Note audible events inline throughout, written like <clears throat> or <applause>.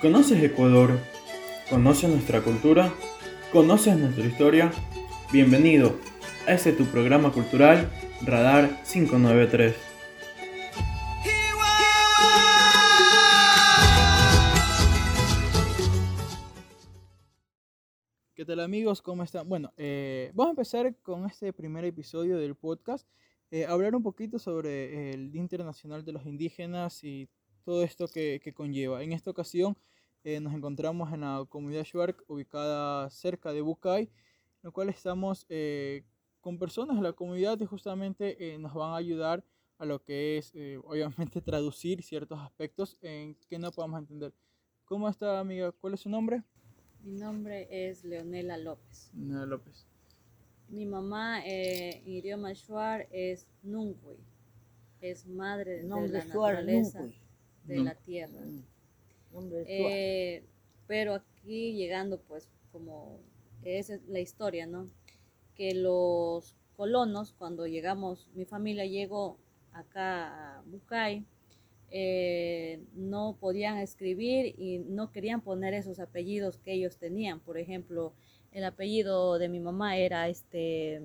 ¿Conoces Ecuador? ¿Conoces nuestra cultura? ¿Conoces nuestra historia? Bienvenido a este tu programa cultural Radar 593. ¿Qué tal amigos? ¿Cómo están? Bueno, eh, vamos a empezar con este primer episodio del podcast. Eh, hablar un poquito sobre el Día Internacional de los Indígenas y todo esto que, que conlleva. En esta ocasión eh, nos encontramos en la comunidad Shuark ubicada cerca de Bucay, en la cual estamos eh, con personas de la comunidad que justamente eh, nos van a ayudar a lo que es, <laughs> obviamente, traducir ciertos aspectos en que no podamos entender. ¿Cómo está, amiga? ¿Cuál es su nombre? Mi nombre es Leonela López. Leonela López. Mi mamá en idioma Shuar es Nungui, es madre de la naturaleza, de la tierra. Mm. Eh, pero aquí llegando, pues, como esa es la historia, ¿no? Que los colonos, cuando llegamos, mi familia llegó acá a Bucay, eh, no podían escribir y no querían poner esos apellidos que ellos tenían. Por ejemplo, el apellido de mi mamá era este,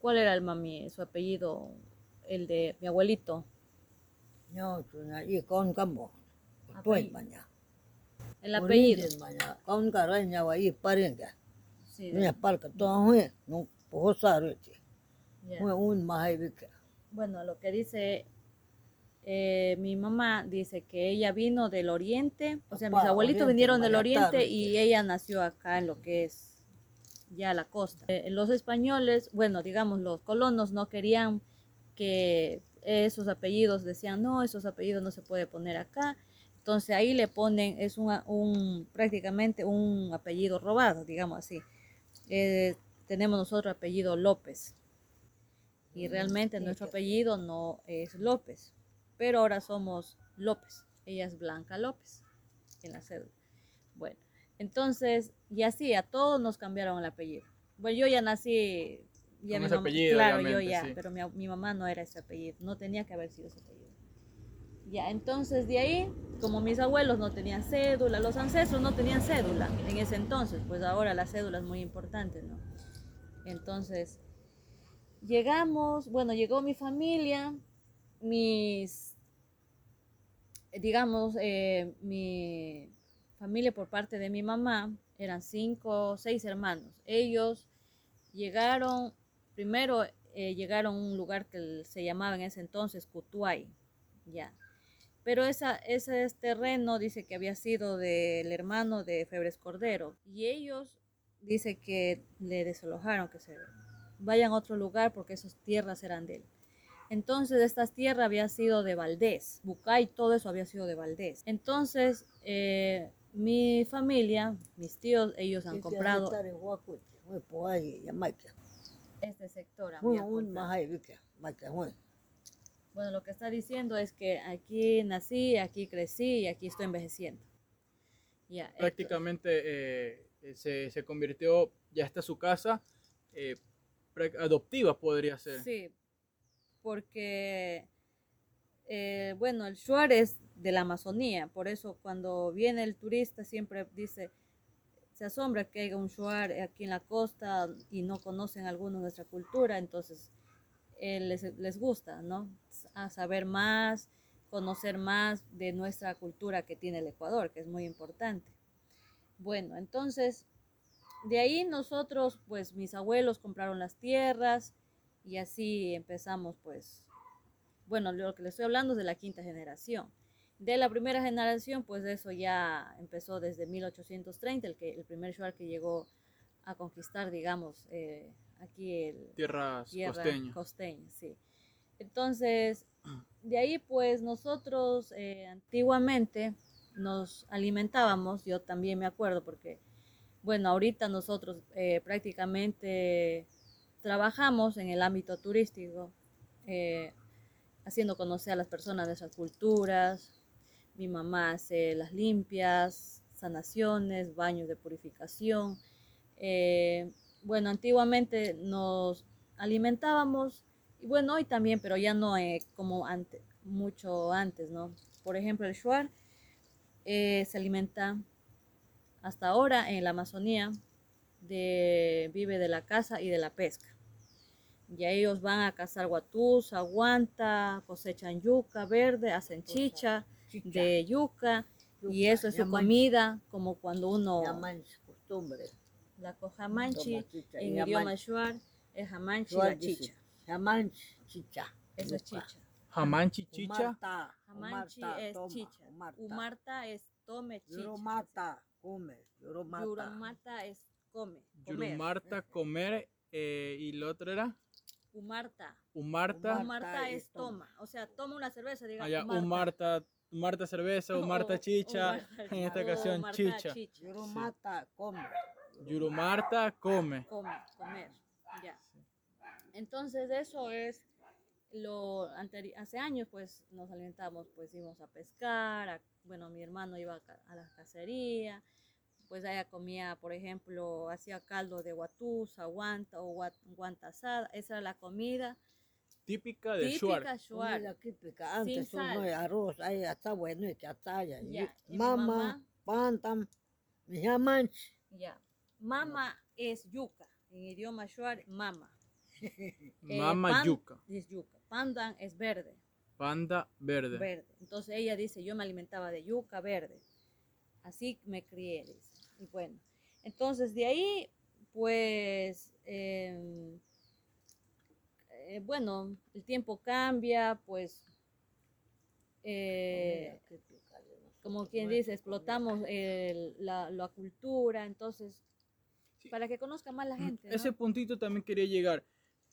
¿cuál era el mami? Su apellido, el de mi abuelito. No, y con campo. tuay maña. El apellido. parenga. No un. Bueno, lo que dice eh, mi mamá dice que ella vino del oriente, o sea, mis abuelitos vinieron del oriente y ella nació acá en lo que es ya la costa. Eh, los españoles, bueno, digamos, los colonos no querían que esos apellidos decían, no, esos apellidos no se puede poner acá. Entonces ahí le ponen, es un, prácticamente un apellido robado, digamos así. Eh, tenemos nosotros apellido López. Y mm, realmente nuestro apellido no es López. Pero ahora somos López. Ella es Blanca López en la cédula. Bueno, entonces, y así a todos nos cambiaron el apellido. Bueno, yo ya nací. Ya Con ese apellido, claro, yo ya, pero mi, mi mamá no era ese apellido. No tenía que haber sido ese apellido. Ya, entonces de ahí, como mis abuelos no tenían cédula, los ancestros no tenían cédula en ese entonces, pues ahora la cédula es muy importante, ¿no? Entonces, llegamos, bueno, llegó mi familia, mis, digamos, eh, mi familia por parte de mi mamá, eran cinco o seis hermanos. Ellos llegaron, primero eh, llegaron a un lugar que se llamaba en ese entonces Cutuay, ya pero esa, ese terreno dice que había sido del hermano de Febres Cordero. Y ellos dice que le desalojaron, que se vayan a otro lugar porque esas tierras eran de él. Entonces, estas tierras había sido de Valdés, Bucay, todo eso había sido de Valdés. Entonces, eh, mi familia, mis tíos, ellos han comprado este sector. Bueno, lo que está diciendo es que aquí nací, aquí crecí y aquí estoy envejeciendo. Ya, Prácticamente eh, se, se, convirtió, ya está su casa, eh, adoptiva podría ser. Sí, porque, eh, bueno, el Shuar es de la Amazonía, por eso cuando viene el turista siempre dice, se asombra que haya un Shuar aquí en la costa y no conocen algunos nuestra cultura, entonces les, les gusta, ¿no? saber más, conocer más de nuestra cultura que tiene el Ecuador, que es muy importante. Bueno, entonces, de ahí nosotros, pues mis abuelos compraron las tierras y así empezamos, pues, bueno, lo que les estoy hablando es de la quinta generación. De la primera generación, pues eso ya empezó desde 1830, el, que, el primer shuar que llegó a conquistar, digamos, eh, aquí el... Tierras tierra costeñas. sí. Entonces, de ahí pues nosotros eh, antiguamente nos alimentábamos, yo también me acuerdo porque, bueno, ahorita nosotros eh, prácticamente trabajamos en el ámbito turístico, eh, haciendo conocer a las personas de esas culturas. Mi mamá hace las limpias, sanaciones, baños de purificación. bueno, antiguamente nos alimentábamos y bueno, hoy también, pero ya no como antes, mucho antes, ¿no? Por ejemplo, el shuar eh, se alimenta hasta ahora en la Amazonía, de, vive de la caza y de la pesca. Y ellos van a cazar guatús, aguanta, cosechan yuca verde, hacen chicha de yuca, y eso es su comida, como cuando uno... costumbre. La cojamanchi, en idioma shuar, es jamanchi la chicha. Jamanchi, chicha. Eso es chicha. Jamanchi, chicha. Jamanchi es chicha. Umarta es tome chicha. Yuromata, come. Yuromata es come. Yurumarta, comer. Eh, ¿Y lo otro era? Umarta. Umarta. Umarta es toma. O sea, toma una cerveza, digamos. Ah, Umarta. Umarta cerveza, <laughs> Umarta chicha. en esta ocasión, chicha. Yuromata, come. Yurumarta, come. Come, comer. Ya. Entonces, eso es lo hace años pues nos alimentamos pues íbamos a pescar bueno mi hermano iba a, la cacería pues ella comía por ejemplo hacía caldo de guatús aguanta o guanta asada esa era la comida típica de típica Shuar. típica antes no arroz ahí está bueno y ataya mamá pantam ya mama es yuca en idioma Shuar mama <laughs> Mama yuca. Es yuca. Pandan es verde. Panda verde. Verde. Entonces ella dice, yo me alimentaba de yuca verde. Así me crié, dice. Y bueno, entonces de ahí, pues, em, eh, bueno, el tiempo cambia, pues, eh, como quien dice, explotamos la, la, cultura, entonces, para que conozca más la gente. Ese puntito también quería llegar.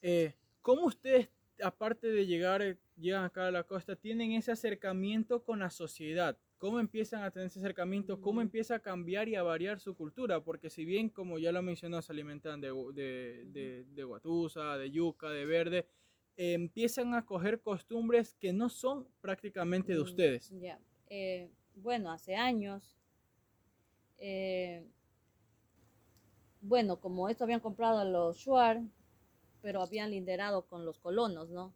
Eh, ¿Cómo ustedes aparte de llegar, llegan acá a la costa, tienen ese acercamiento con la sociedad. ¿Cómo empiezan a tener ese acercamiento? ¿Cómo empieza a cambiar y a variar su cultura? Porque si bien, como ya lo mencionó, se alimentan de, de, de, guatusa, de yuca, de verde, empiezan a coger costumbres que no son prácticamente de mm, ustedes. Ya, eh, bueno, hace años, eh, bueno, como esto habían comprado los Shuar, pero habían liderado con los colonos, ¿no?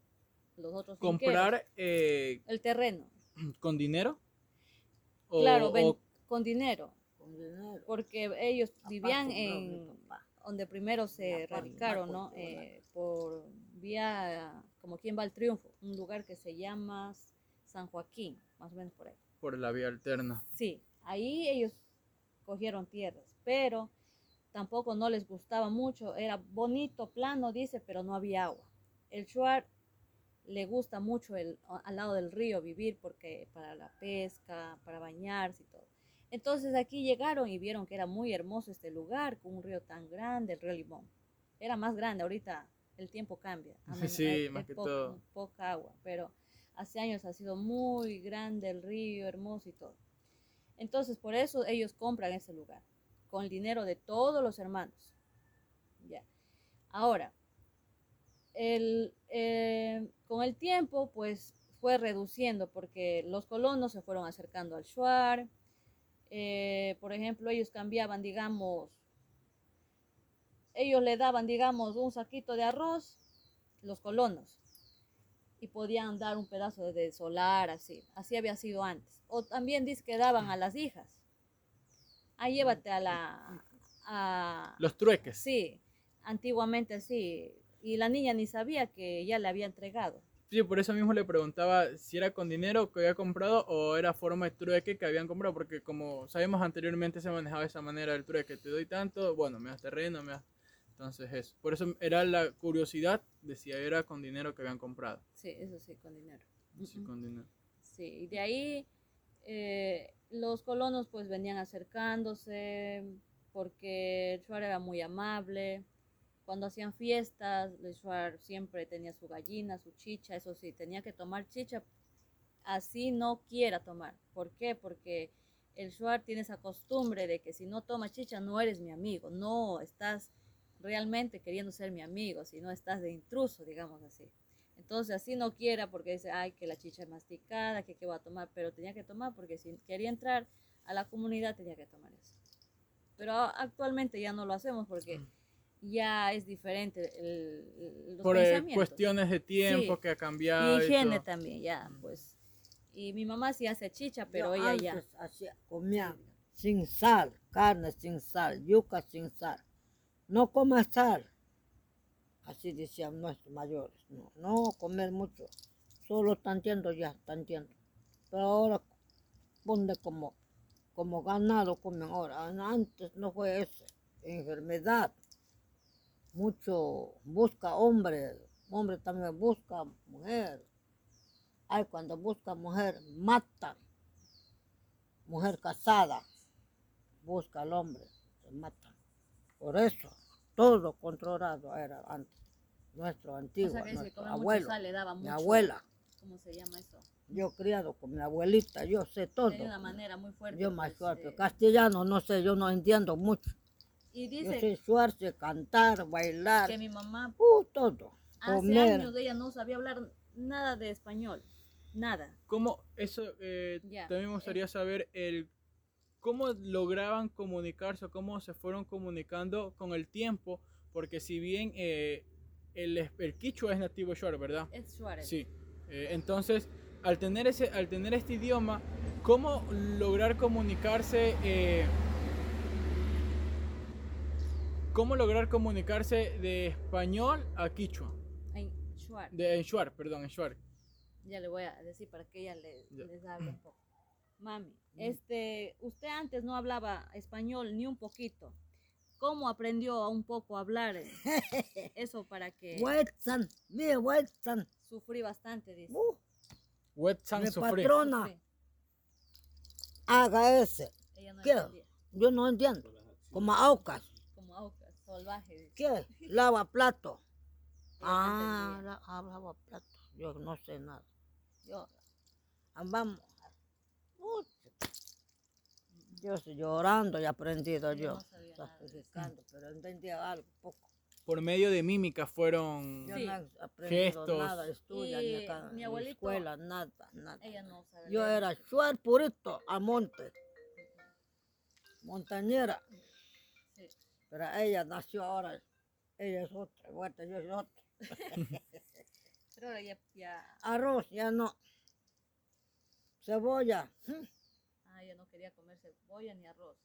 Los otros Comprar eh, el terreno. <clears throat> ¿Con dinero? Claro, con dinero. Porque ellos vivían en donde primero se radicaron, ¿no? Eh, por vía, como quien va al triunfo, un lugar que se llama San Joaquín, más o menos por ahí. Por la vía alterna. Sí, ahí ellos cogieron tierras, pero tampoco no les gustaba mucho, era bonito, plano, dice, pero no había agua. El Shuar le gusta mucho el, al lado del río vivir porque para la pesca, para bañarse y todo. Entonces aquí llegaron y vieron que era muy hermoso este lugar, con un río tan grande, el río Limón. Era más grande, ahorita el tiempo cambia. sí, más que todo. Poca agua, pero hace años ha sido muy grande el río, hermoso y todo. Entonces por eso ellos compran ese lugar con el dinero de todos los hermanos. Ya. Ahora, el, eh, con el tiempo, pues fue reduciendo porque los colonos se fueron acercando al Shuar. Eh, por ejemplo, ellos cambiaban, digamos, ellos le daban, digamos, un saquito de arroz, los colonos, y podían dar un pedazo de solar, así. Así había sido antes. O también dice que daban a las hijas ah, llévate a la... A, Los trueques. Sí, antiguamente sí. Y la niña ni sabía que ya le había entregado. Sí, por eso mismo le preguntaba si era con dinero que había comprado o era forma de trueque que habían comprado, porque como sabemos anteriormente se manejaba de esa manera el trueque, te doy tanto, bueno, me das terreno, me das... Entonces eso. Por eso era la curiosidad de si era con dinero que habían comprado. Sí, eso sí, con dinero. Sí, con dinero. Sí, y de ahí eh, los colonos pues venían acercándose porque el Shuar era muy amable. Cuando hacían fiestas, el Shuar siempre tenía su gallina, su chicha, eso sí, tenía que tomar chicha, así no quiera tomar. ¿Por qué? Porque el Shuar tiene esa costumbre de que si no tomas chicha no eres mi amigo, no estás realmente queriendo ser mi amigo, sino estás de intruso, digamos así. Entonces así no quiera porque dice, ay, que la chicha es masticada, que qué va a tomar, pero tenía que tomar porque si quería entrar a la comunidad tenía que tomar eso. Pero actualmente ya no lo hacemos porque ya es diferente el, los Por cuestiones de tiempo que ha cambiado. Y higiene también, ya, pues Y mi mamá sí hace chicha, pero ella ya. hacía, comía sin sal, carne sin sal, yuca sin sal. No comas sal. Así decían nuestros mayores. No, no comer mucho. Solo tanteando ya, tanteando. Pero ahora ponte como, como ganado comen ahora. Antes no fue eso. Enfermedad. Mucho busca hombre. Hombre también busca mujer. Ay, cuando busca mujer, matan. Mujer casada, busca al hombre, se matan. Por eso, todo controlado era antes. Nuestro O antiguo, sea nuestro mucho abuelo, sal le daba mi abuela. ¿Cómo se llama eso? Yo criado con mi abuelita, yo sé todo. De una manera muy fuerte. Yo más pues, suerte. eh, Castellano, no sé, yo no entiendo mucho. Y Yo dice sé suerte, cantar, bailar, que mi mamá uh, todo. hace Comer. años ella no sabía hablar nada de español. Nada. ¿Cómo eso eh, también me gustaría saber el cómo lograban comunicarse o cómo se fueron comunicando con el tiempo? Porque si bien eh, el, el quichua es nativo shuar, ¿verdad? Es Suárez. Sí. Eh, entonces, al tener, ese, al tener este idioma, ¿cómo lograr comunicarse? ¿Cómo lograr comunicarse de español a quichua? En. De en shuar, perdón, en shuar. Ya le voy a decir para que ella le, Ya. les hable un poco. Mami, este, usted antes no hablaba español ni un poquito. ¿Cómo aprendió un poco a hablar? <laughs> Eso para que Huetzan, mire, Huetzan. sufrí bastante, dice. Uh, Wetsan mi sufrí. patrona, Sufrí. haga ese. Ella no ¿Qué? entendía. Yo no entiendo. Como aucas. Dice. ¿Qué? Lava plato. Ah, la- ah, lava plato. Yo no sé nada. Yo, ah, vamos. Uy, Yo estoy llorando y aprendido Yo yo. no sabía Estás nada pero entendía algo, poco. Por medio de mímica fueron... Yo Sí. no he aprendido Gestos. nada, estudia, Y ni acá, mi abuelito- escuela, nada, nada. Ella no sabe Yo era chuar purito a monte, montañera. Pero ella nació ahora, ella es otra, vuelta, yo soy otra. <laughs> Pero ahora ya, ya, Arroz, ya no. Cebolla, ah, ella no quería comer cebolla ni arroz.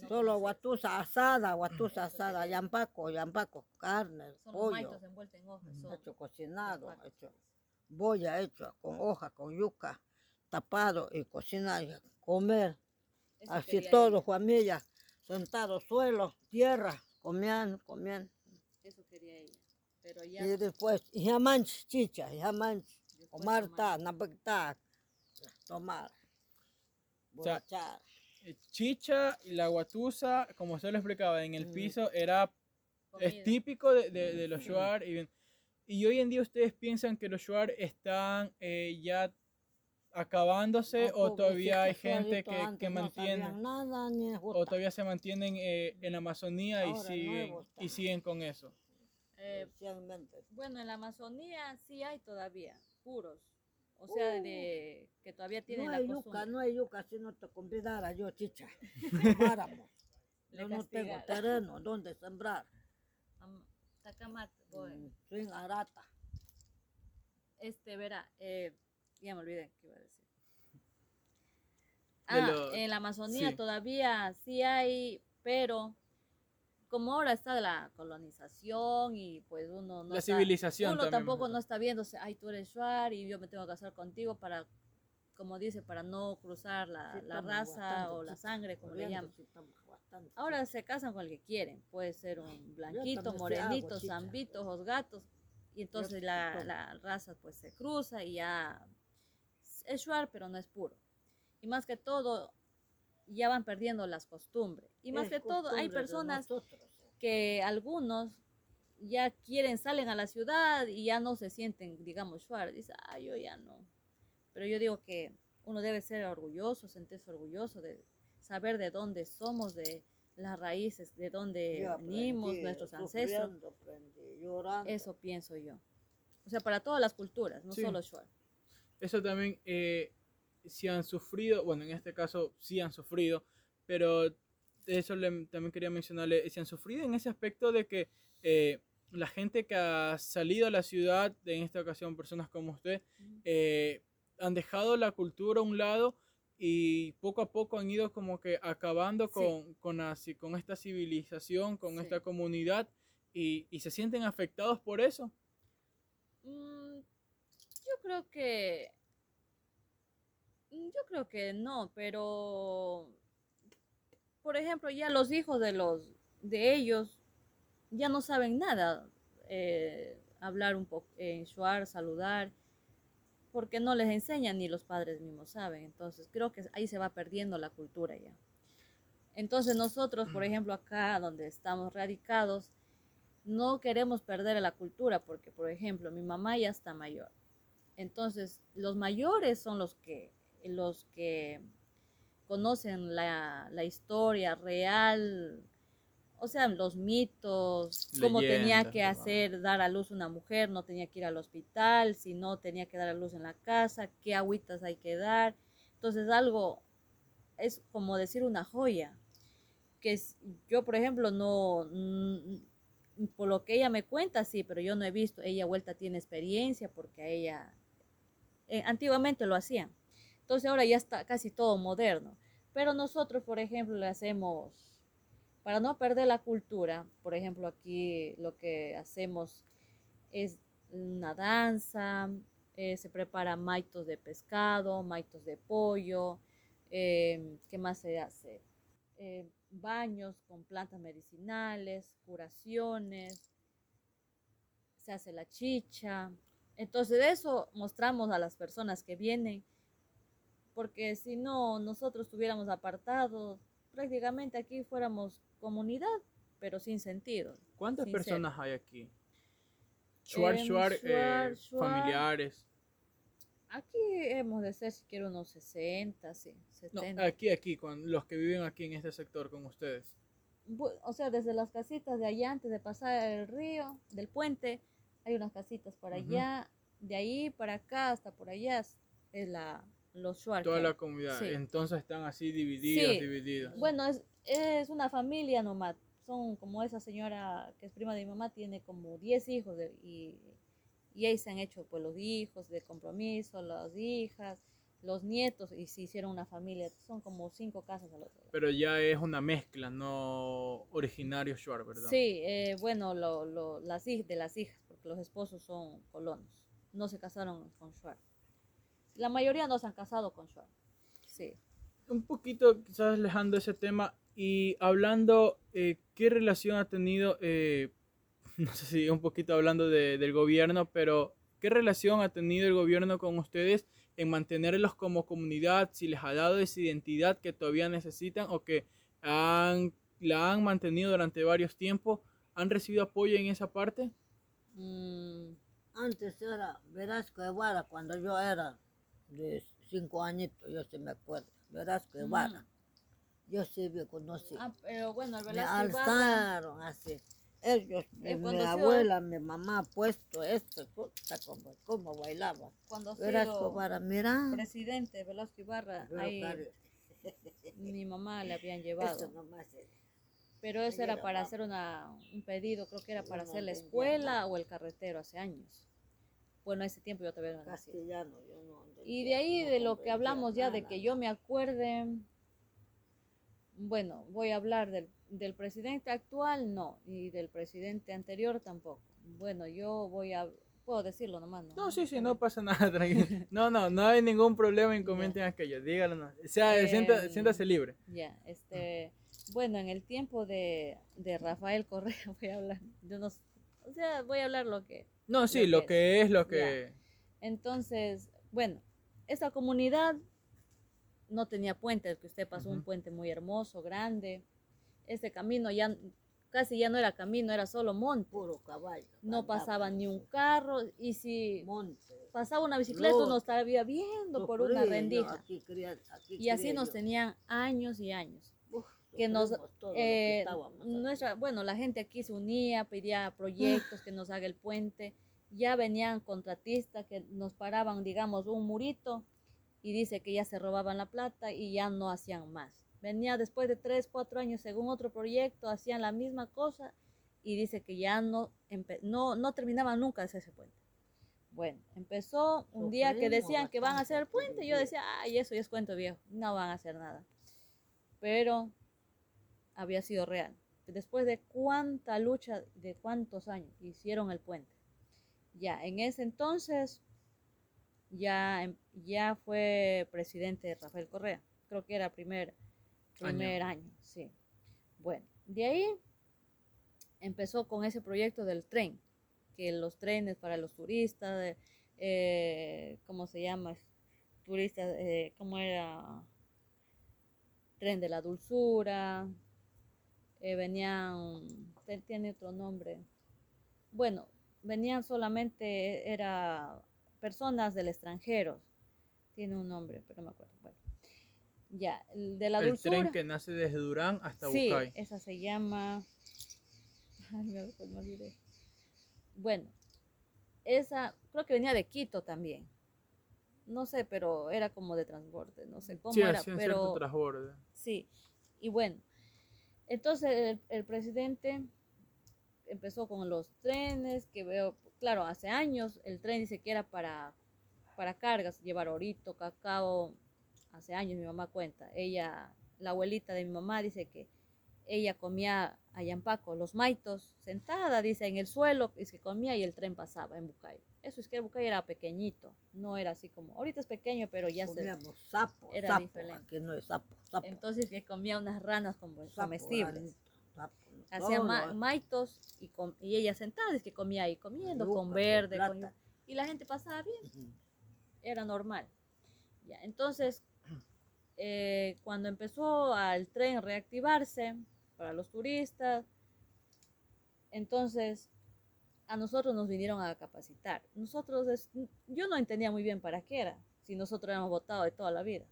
no solo guatusa asada, guatusa asada, yampaco, yampaco, carne, Son pollo, envueltos en hojas. son hecho cocinado, hecho boya hecho con hoja, con yuca, tapado y cocinado, y comer. Eso Así todo, familia, sentado, suelo, tierra, comiendo, comiendo. Eso quería ella. Pero ya. Y después, chicha, jamanch, después Omar tomar- ta, napecta, tomar, O sea, borrachar. Eh, Chicha y la guatusa, como se lo explicaba en el Mm. piso, era es típico de, de- de los shuar. Y, bien- y hoy en día ustedes piensan que los shuar están eh, ya acabándose o todavía hay gente que, que no mantiene nada, ni o todavía se mantienen eh, en la Amazonía y siguen, y con eso. Eh, bueno, en la Amazonía sí hay todavía puros. O sea, de que todavía tienen Uh. No la hay yuca, no hay yuca, si no te convidara yo, chicha. <laughs> Yo no tengo terreno donde sembrar. Voy. Mm, Sin arata. Este, verá, eh, ya me olvidé qué iba a decir. De Ah, lo- en la Amazonía sí. todavía sí hay, pero como ahora está la colonización y pues uno no La está- civilización uno también, tampoco no está viéndose, ay, tú eres Shuar y yo me tengo que casar contigo para, como dice, para no cruzar la, Sí, la raza bastante o la sangre, como le llaman. sí, estamos bastante Ahora se casan con el que quieren, puede ser un blanquito, morenito, zambito, ojos gatos, y entonces la, la raza pues se cruza y ya es shuar, pero no es puro. Y más que todo, ya van perdiendo las costumbres. Y más Es que todo, hay personas que algunos ya quieren, salen a la ciudad y ya no se sienten, digamos, shuar. Dice, ah, yo ya no. Pero yo digo que uno debe ser orgulloso, sentirse orgulloso de saber de dónde somos, de las raíces, de dónde Yo venimos, aprendí, nuestros ancestros. aprendí, llorando. Eso pienso yo. O sea, para todas las culturas, no Sí. solo shuar. Eso también, eh, si han sufrido, bueno, en este caso sí han sufrido, pero eso le- también quería mencionarle, si han sufrido en ese aspecto de que eh, la gente que ha salido a la ciudad, en esta ocasión personas como usted, eh, han dejado la cultura a un lado y poco a poco han ido como que acabando Sí. con, con, así- con esta civilización, con Sí. esta comunidad y, y se sienten afectados por eso. Mm, yo creo que. mm, Yo creo que no, pero. Por ejemplo, ya los hijos de los de ellos ya no saben nada. eh, hablar un poco shuar, saludar, porque no les enseñan ni los padres mismos saben. Entonces creo que ahí se va perdiendo la cultura ya. Entonces nosotros, por ejemplo, acá donde estamos radicados, no queremos perder la cultura porque, por ejemplo, mi mamá ya está mayor. Entonces, los mayores son los que, los que conocen la, la historia real, o sea, los mitos, cómo tenía que hacer, dar a luz una mujer, no tenía que ir al hospital, si no tenía que dar a luz en la casa, qué agüitas hay que dar. Entonces, algo es como decir una joya, que yo, por ejemplo, no, mm, por lo que ella me cuenta, sí, pero yo no he visto, ella vuelta tiene experiencia porque a ella, eh, antiguamente lo hacían, entonces ahora ya está casi todo moderno, pero nosotros, por ejemplo, le hacemos, para no perder la cultura, por ejemplo, aquí lo que hacemos es una danza, eh, se prepara maitos de pescado, maitos de pollo, eh, ¿qué más se hace? Baños con plantas medicinales, curaciones, se hace la chicha. Entonces de eso mostramos a las personas que vienen, porque si no nosotros estuviéramos apartados, prácticamente aquí fuéramos comunidad, pero sin sentido. ¿Cuántas Sincero. personas hay aquí? Shuar, Em, shuar, eh, shuar, shuar. familiares. Aquí hemos de ser siquiera unos 60, sí, No, 70. aquí, aquí, con los que viven aquí en este sector con ustedes. O sea, desde las casitas de allá, antes de pasar el río, del puente, hay unas casitas Ujú. allá, de ahí para acá, hasta por allá, es- la, los shuar Toda la comunidad. Sí. Entonces están así divididos, Sí. divididos. Bueno, es, es una familia nomás, son como esa señora que es prima de mi mamá, tiene como 10 hijos de- y, y ahí se han hecho pues los hijos de compromiso, las hijas, los nietos y se hicieron una familia, son como cinco casas al otro lado. Pero ya es una mezcla, no originario Shuar, ¿verdad? Sí, eh, bueno, lo, lo- las de las hijas, los esposos son colonos, no se casaron con Shuar. La mayoría no se han casado con Shuar. Sí. Un poquito, quizás alejando ese tema y hablando, eh, ¿qué relación ha tenido, eh, <laughs> no sé si un poquito hablando de- del gobierno, pero qué relación ha tenido el gobierno con ustedes en mantenerlos como comunidad, si les ha dado esa identidad que todavía necesitan o que han, la han mantenido durante varios tiempos? ¿Han recibido apoyo en esa parte? Mm, Antes era Velasco Guevara, cuando yo era de cinco añitos, yo sí me acuerdo. Velasco Guevara. Yo sí me conocí. ah, pero bueno, el me Velasco Ibarra- alzaron así. Ellos, Eh, mi abuela, mi mamá ha puesto esto, como, como bailaba. cuando Velasco Guevara, mira. presidente Velasco Ibarra, ahí mi mamá le habían <laughs> llevado. Eso nomás es. Pero eso era para hacer una, un pedido, creo que era para hacer la escuela o el carretero hace años. Bueno, ese tiempo yo todavía no nací. Castellano, yo no. Y de ahí, de lo que hablamos ya, de que yo me acuerde, bueno, voy a hablar del, del presidente actual, no, y del presidente anterior tampoco. Bueno, yo voy a, puedo decirlo nomás, ¿no? No, sí, sí, no pasa nada, <laughs> tranquilo. <laughs> No, no, no hay ningún problema en comenten aquello, dígalo. No. O sea, sienta- Em, siéntase libre. Ya, este, bueno, en el tiempo de, de Rafael Correa <laughs> voy a hablar, yo no, s- o sea, voy a hablar lo que, No, sí, lo lo que que es, lo que... entonces, bueno, esta comunidad no tenía puentes, que usted pasó un puente muy hermoso, grande, este camino ya casi ya no era camino, era solo monte, Puro caballo. no pasaba ni un carro, y si Monte. pasaba una bicicleta uno estaba viendo por una rendija, aquí crié- aquí y así nos yo. tenían años y años. Que nos, que eh, aquí. nuestra, bueno, la gente aquí se unía, pedía proyectos que nos haga el puente, ya venían contratistas que nos paraban, digamos, un murito y dice que ya se robaban la plata y ya no hacían más. Venía después de tres, cuatro años, según otro proyecto, hacían la misma cosa y dice que ya no, no, no terminaban nunca ese puente. Bueno, empezó un día que decían que van a hacer el puente. aquel Yo decía, ay, eso ya es cuento viejo, no van a hacer nada. Pero había sido real. Después de cuánta lucha, de cuántos años, hicieron el puente. Ya, en ese entonces, ya, ya fue presidente Rafael Correa. Creo que era primer, primer año. sí. Bueno, de ahí empezó con ese proyecto del tren, que los trenes para los turistas, eh, ¿cómo se llama? Turistas, eh, ¿cómo era? Tren de la dulzura, eh, venían, tiene otro nombre. Bueno, venían solamente, era personas del extranjero, tiene un nombre, pero no me acuerdo. Bueno, ya, el de la el dulzura. tren que nace desde Durán hasta Sí, Bucay. esa se llama. Ay, me, pues me olvidé. Bueno, esa creo que venía de Quito también. No sé, pero era como de transporte, no sé cómo Sí, era, pero transborde. sí. Y bueno, entonces el, el presidente empezó con los trenes, que veo, claro, hace años el tren dice que era para, para cargas, llevar orito, cacao, hace años mi mamá cuenta, ella, la abuelita de mi mamá dice que ella comía allá en Paco, los maitos, sentada, dice, en el suelo, es que comía y el tren pasaba en Bucay. Eso es que el Bucay era pequeñito, no era así como, ahorita es pequeño, pero ya se... Sapo, era sapo, diferente. aquí no es sapo, sapo. Entonces que comía unas ranas como sapo, comestibles. sapo, Hacía ma- maitos y, com- y ella sentada, es que comía ahí, comiendo con verde. con- y la gente pasaba bien, era normal. Ya, entonces, eh, cuando empezó al tren reactivarse para los turistas, entonces a nosotros nos vinieron a capacitar. Nosotros, es- yo no entendía muy bien para qué era, si nosotros éramos votados de toda la vida.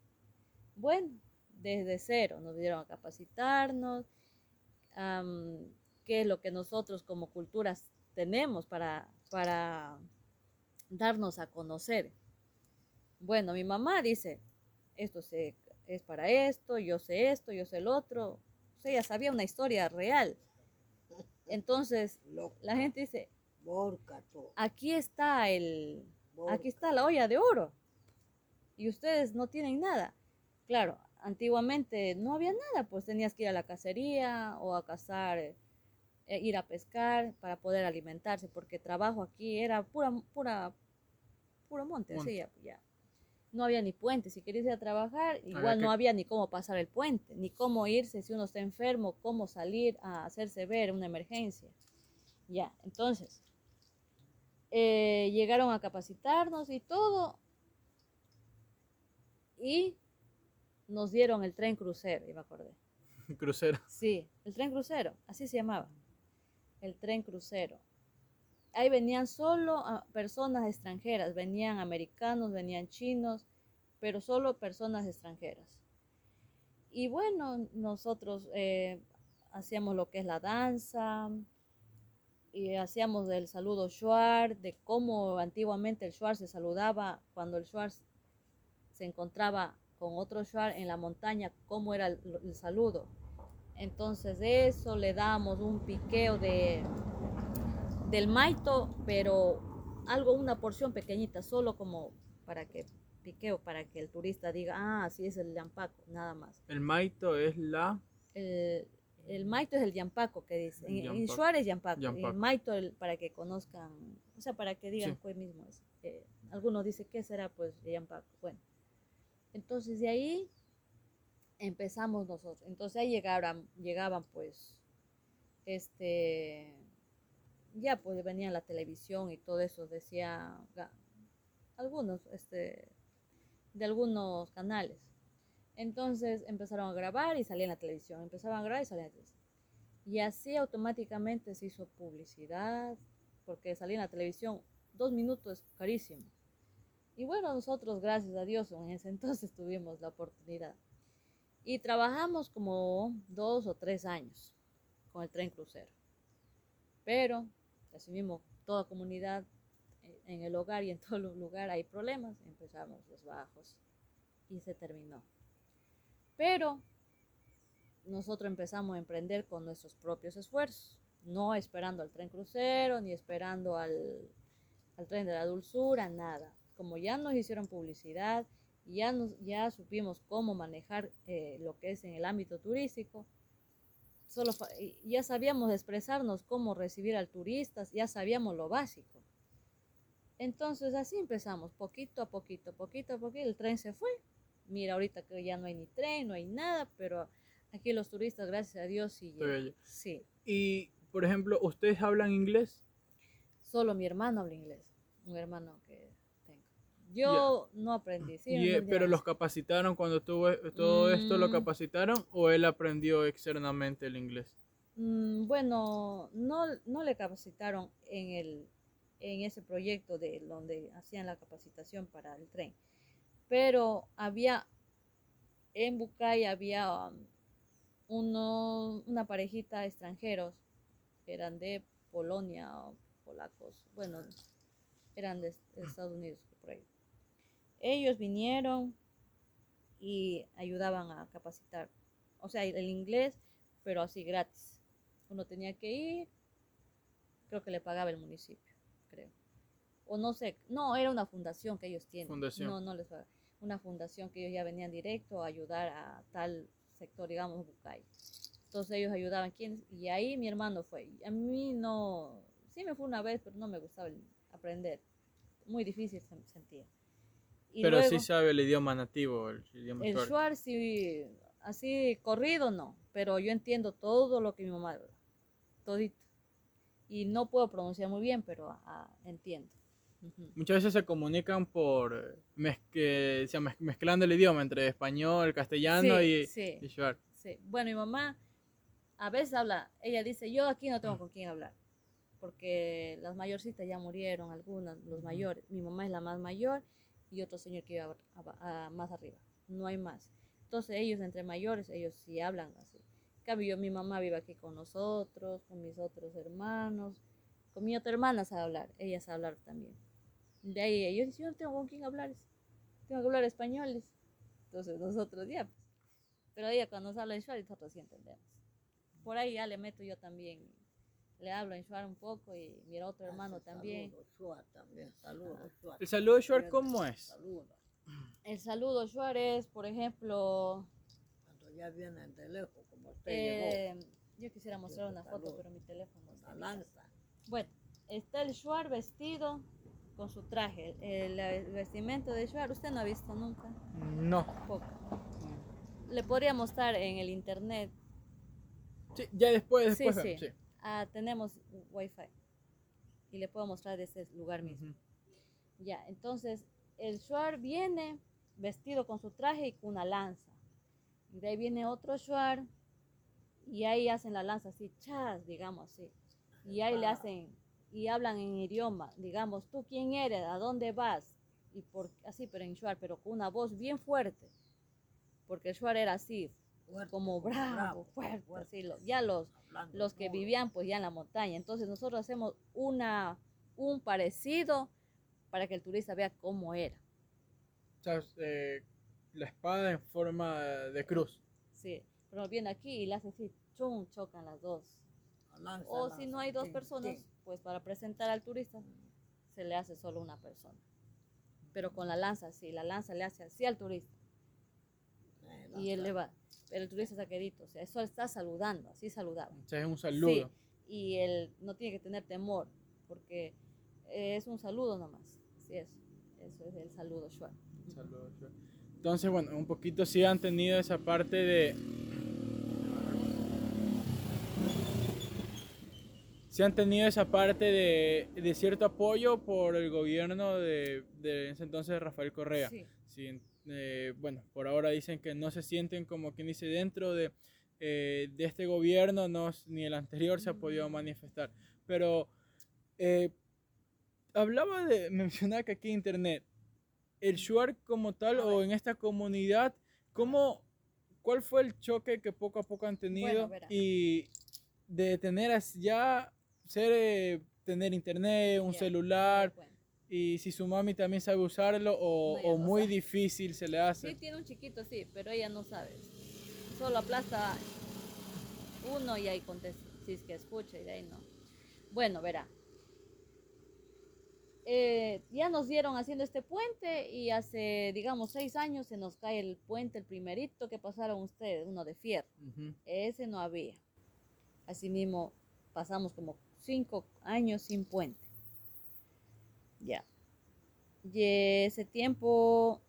Bueno, desde cero nos vinieron a capacitarnos, qué es lo que nosotros como culturas tenemos para, para darnos a conocer. Bueno, mi mamá dice, esto se, es para esto, yo sé esto, yo sé el otro. O sea, ella sabía una historia real. Entonces, la gente dice, Borca, todo, aquí está el, aquí está la olla de oro. Y ustedes no tienen nada. Claro, antiguamente no había nada, pues tenías que ir a la cacería o a cazar, eh, ir a pescar para poder alimentarse, porque trabajo aquí era pura, pura, puro monte, Monte. así ya, ya. No había ni puente, si querías ir a trabajar, igual Había que- no había ni cómo pasar el puente, ni cómo irse si uno está enfermo, cómo salir a hacerse ver una emergencia. Ya, entonces, eh, llegaron a capacitarnos y todo, y nos dieron el tren crucero, y me acordé. <laughs> Crucero. Sí, el tren crucero, así se llamaba. El tren crucero. Ahí venían solo ah, personas extranjeras, venían americanos, venían chinos, pero solo personas extranjeras. Y bueno, nosotros eh, hacíamos lo que es la danza, y hacíamos el saludo Shuar, de cómo antiguamente el Shuar se saludaba cuando el Shuar se encontraba con otro Shuar en la montaña, cómo era el saludo. Entonces de eso le damos un piqueo de del maito, pero algo, una porción pequeñita, solo como para que piqueo, para que el turista diga, ah, sí es el yampaco, nada más. El maito es la. El, el maito es el yampaco que dice. En, en Yampaco. Yampaco. Yampaco. El maito el- para que conozcan, o sea, para que digan Sí. cuál mismo es. Eh, algunos dicen, ¿qué será? Pues el yampaco. Bueno, entonces de ahí empezamos nosotros. Entonces ahí llegaban, llegaban pues, este, ya pues venía la televisión y todo eso, decía algunos, este, de algunos canales. Entonces empezaron a grabar y salía en la televisión, empezaban a grabar y salía en la televisión. Y así automáticamente se hizo publicidad, porque salía en la televisión dos minutos carísimo. Y bueno, nosotros, gracias a Dios, en ese <laughs> entonces tuvimos la oportunidad. Y trabajamos como dos o tres años con el tren crucero. Pero, así mismo, toda comunidad eh, en el hogar y en <laughs> todo lugar hay problemas. Empezamos los bajos y se terminó. Pero nosotros empezamos a emprender con nuestros propios esfuerzos, no esperando al tren crucero ni esperando al, al tren de la dulzura, nada. Como ya nos hicieron publicidad, ya, nos, ya supimos cómo manejar eh, lo que es en el ámbito turístico, solo ya sabíamos expresarnos cómo recibir al turista, ya sabíamos lo básico. Entonces así empezamos, poquito a poquito, poquito a poquito, el tren se fue. Mira, ahorita que ya no hay ni tren, no hay nada, pero aquí los turistas, gracias a Dios, sí Sí, Y, por ejemplo, ¿ustedes hablan inglés? solo mi hermano habla inglés, un hermano que Yo no aprendí, sí, eh, no, pero los capacitaron cuando tuvo todo esto, ¿lo Mm. capacitaron o él aprendió externamente el inglés? Mm, bueno, no, no le capacitaron en, el, en ese proyecto de donde hacían la capacitación para el tren, pero había, en Bucay había um, uno, una parejita extranjeros, que eran de Polonia o polacos, bueno, eran de, de Estados Unidos. Ellos vinieron y ayudaban a capacitar, o sea, el inglés, pero así gratis. Uno tenía que ir, creo que le pagaba el municipio, creo. O no sé, no, era una fundación que ellos tienen. Fundación. No, no les pagaba. Una fundación que ellos ya venían directo a ayudar a tal sector, digamos, Bucay. Entonces ellos ayudaban. ¿quién? Y ahí mi hermano fue. A mí no, sí me fue una vez, pero no me gustaba el- aprender. Muy difícil se sentía. Y pero sí luego- sabe el idioma nativo, el idioma el shuar sí, así corrido no, pero yo entiendo todo lo que mi mamá habla, todito. Y no puedo pronunciar muy bien, pero ah, entiendo. Ujú. Muchas veces se comunican por eh, mez- que- o sea, mez- mezclando el idioma entre español, castellano Sí, y, sí. y. Sí. Bueno, mi mamá a veces habla, ella dice, yo aquí no tengo con quién hablar, porque las mayorcitas ya murieron, algunas, los mayores. Mi mamá es la más mayor y otro señor que iba a- a- más arriba, no hay más. Entonces ellos entre mayores, ellos sí hablan así. Cambio, yo, mi mamá vive aquí con nosotros, con mis otros hermanos, con mi otra hermana sabe hablar, ella sabe hablar también. De ahí ellos yo no tengo con quién hablar, tengo que hablar español. dice. Entonces nosotros ya, pues. Pero ella cuando nos habla Shuar, nosotros sí entendemos. Por ahí ya le meto yo también, le hablo en Shuar un poco y mi otro hermano Hace también. Saludos, Shua también, saludos, Shua. ¿El saludo de shuar cómo es? Saludos. El saludo Shuar es, por ejemplo, Cuando ya vienen de lejos, como usted eh, yo quisiera mostrar una foto, pero mi teléfono está con en la lanza. Bueno, está el Shuar vestido con su traje. El, el vestimento de Shuar, usted no ha visto nunca. No. Poco. Le podría mostrar en el internet. Sí, ya después, después sí. sí. Ah, tenemos wifi. Y le puedo mostrar de ese lugar mismo. Ya, entonces el Shuar viene vestido con su traje y con una lanza. Y de ahí viene otro Shuar y ahí hacen la lanza así, chas, digamos así. Y ahí le hacen, y hablan en idioma, digamos, tú quién eres, a dónde vas, y por, así, pero en Shuar, pero con una voz bien fuerte. Porque el Shuar era así, Fuerte, como bravo, fuerte, fuerte, así, lo- ya los, hablando los que vivían pues ya en la montaña. Entonces nosotros hacemos una, un parecido para que el turista vea cómo era. O sea, eh, la espada en forma de cruz. Sí, pero viene aquí y le hace así, chum, chocan las dos. La lanza, O lanza, si no hay dos personas, pues para presentar al turista se le hace solo una persona. Pero con la lanza, sí, la lanza le hace así al turista Y él le va. Pero el turista está quedito, o sea, eso está saludando, así saludaba. O sea, es un saludo. Sí, y él no tiene que tener temor, porque es un saludo nomás. Así es, eso es el saludo shuar. Entonces, bueno, un poquito sí han tenido esa parte de... Sí han tenido esa parte de, de cierto apoyo por el gobierno de, de ese entonces de Rafael Correa. Sí, Sí, eh, bueno, por ahora dicen que no se sienten como quien dice dentro de, eh, de este gobierno, no, ni el anterior se ha podido Mm. manifestar. Pero eh, hablaba de, <laughs> mencionaba que aquí internet, el Shuar como tal o en esta comunidad, ¿cómo, ¿cuál fue el choque que poco a poco han tenido y de tener ya ser, eh, tener internet, un celular? Y si su mami también sabe usarlo o, No, ella o no muy sabe. difícil se le Sí, hace. tiene un chiquito, sí, pero ella no sabe. Solo aplasta uno y ahí contesta, si es que escucha y de ahí no. Bueno, verá. eh, ya nos dieron haciendo este puente y hace, digamos, seis años se nos cae el puente, el primerito que pasaron ustedes, uno de fierro. Ese no había. Asimismo, pasamos como cinco años sin puente. Ya. Y ese tiempo,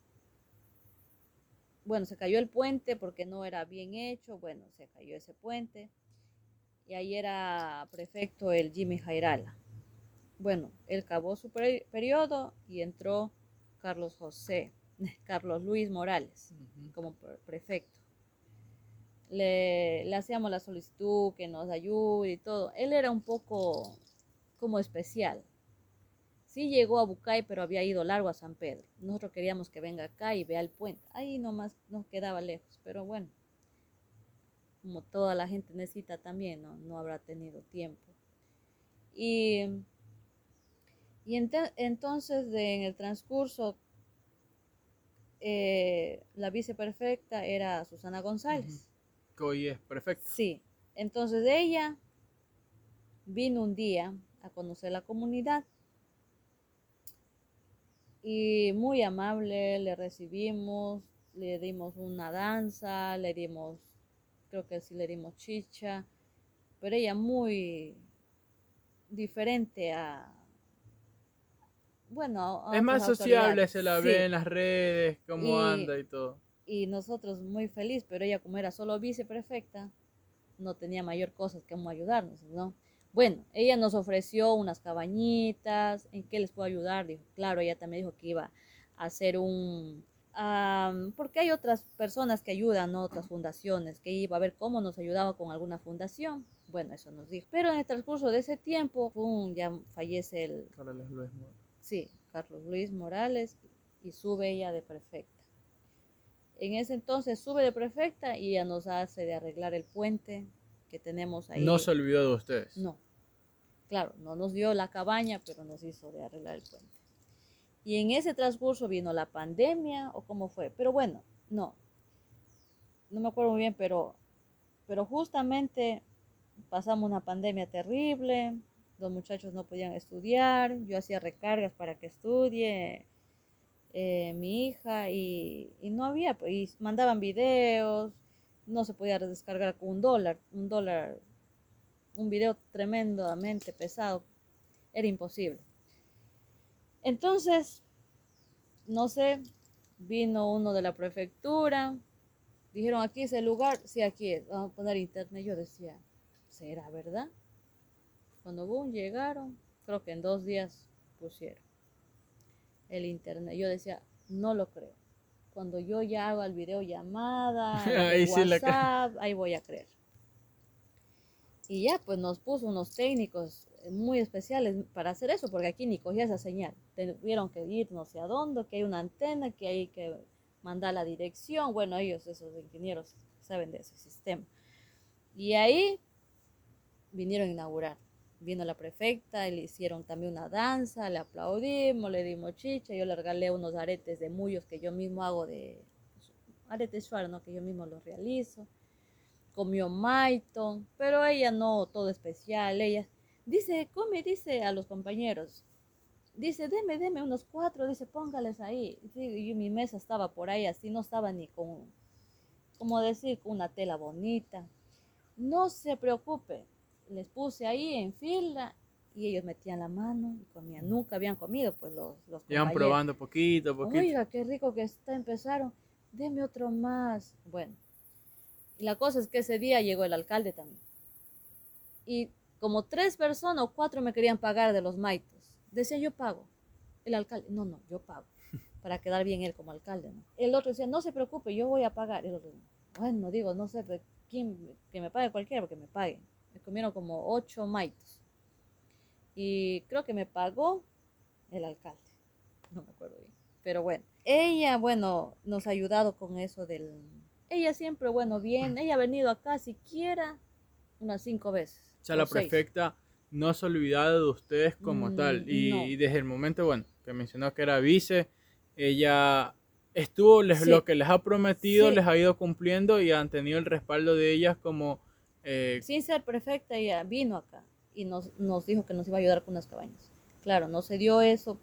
bueno, se cayó el puente porque no era bien hecho. Bueno, se cayó ese puente. Y ahí era prefecto el Jimmy Jairala. Bueno, él acabó su per- periodo y entró Carlos José, <laughs> Carlos Luis Morales como pre- prefecto. Le, le hacíamos la solicitud que nos ayude y todo. Él era un poco como especial. Sí llegó a Bucay, pero había ido largo a San Pedro. Nosotros queríamos que venga acá y vea el puente. Ahí nomás nos quedaba lejos, pero bueno, como toda la gente necesita también, no, no habrá tenido tiempo. Y, y ente- entonces de- en el transcurso eh, la viceprefecta era Susana González. Que hoy es perfecto. Sí, entonces ella vino un día a conocer la comunidad y muy amable le recibimos, le dimos una danza, le dimos, creo que sí le dimos chicha, pero ella muy diferente a, bueno, a Es más sociable, se la Sí ve en las redes, cómo Y- anda y todo. y nosotros muy feliz, pero ella como era solo viceprefecta, no tenía mayor cosa que como ayudarnos, ¿no? Bueno, ella nos ofreció unas cabañitas, ¿en qué les puedo ayudar? Dijo, claro, ella también dijo que iba a hacer un... am, porque hay otras personas que ayudan, ¿no? otras fundaciones, que iba a ver cómo nos ayudaba con alguna fundación. Bueno, eso nos dijo. Pero en el transcurso de ese tiempo, ya fallece el, Carlos Luis Mora. Sí, Carlos Luis Morales y sube ella de prefecta. En ese entonces sube de prefecta y ella nos hace de arreglar el puente que tenemos ahí. No se olvidó de ustedes. No. Claro, no nos dio la cabaña, pero nos hizo de arreglar el puente. Y en ese transcurso vino la pandemia o cómo fue. Pero bueno, no. No me acuerdo muy bien, pero, pero justamente pasamos una pandemia terrible. Los muchachos no podían estudiar. Yo hacía recargas para que estudie eh, mi hija y, y no había, pues, y mandaban videos, no se podía descargar con un dólar, un dólar, un video tremendamente pesado, era imposible. Entonces, no sé, vino uno de la prefectura, dijeron aquí es el lugar, sí aquí es, vamos a poner internet, yo decía, ¿será verdad? Cuando boom, llegaron, creo que en dos días pusieron el internet. Yo decía, no lo creo. Cuando yo ya hago el video llamada, <laughs> Ahí sí la ca- WhatsApp, ahí voy a creer. Y ya, pues nos puso unos técnicos muy especiales para hacer eso, porque aquí ni cogía esa señal. Tuvieron que ir no sé a dónde, que hay una antena, que hay que mandar la dirección. Bueno, ellos, esos ingenieros, saben de ese sistema. Y ahí vinieron a inaugurar. Vino la prefecta, le hicieron también una danza, le aplaudimos, le dimos chicha, yo le regalé unos aretes de mullos que yo mismo hago de aretes suaves, ¿no? que yo mismo los realizo. Comió maito, pero ella no todo especial, ella dice, come, dice a los compañeros, dice, deme, deme unos cuatro, dice, póngales ahí. Y mi mesa estaba por ahí, así no estaba ni con, como decir, con una tela bonita. No se preocupe, les puse ahí en fila y ellos metían la mano y comían. Nunca habían comido, pues los, los Iban probando poquito, poquito. Oiga, qué rico que está, empezaron. Deme otro más. Bueno, y la cosa es que ese día llegó el alcalde también. Y como tres personas o cuatro me querían pagar de los maitos. Decía, yo pago. El alcalde, no, no, yo pago. <laughs> Para quedar bien él como alcalde, ¿no? El otro decía, no se preocupe, yo voy a pagar. El otro, bueno, digo, no sé, quién, que me pague cualquiera, porque me paguen. Me comieron como ocho maitos. Y creo que me pagó el alcalde. No me acuerdo bien. Pero bueno, ella, bueno, nos ha ayudado con eso del... Ella siempre, bueno, bien. Ella ha venido acá siquiera unas cinco veces. O sea, la prefecta no se ha olvidado de ustedes como Mm, tal. Y, no. y desde el momento, bueno, que mencionó que era vice, ella estuvo, les, Sí. lo que les ha prometido, Sí. les ha ido cumpliendo y han tenido el respaldo de ellas como... eh, Sin ser perfecta, ella vino acá y nos, nos dijo que nos iba a ayudar con unas cabañas. Claro, no se dio eso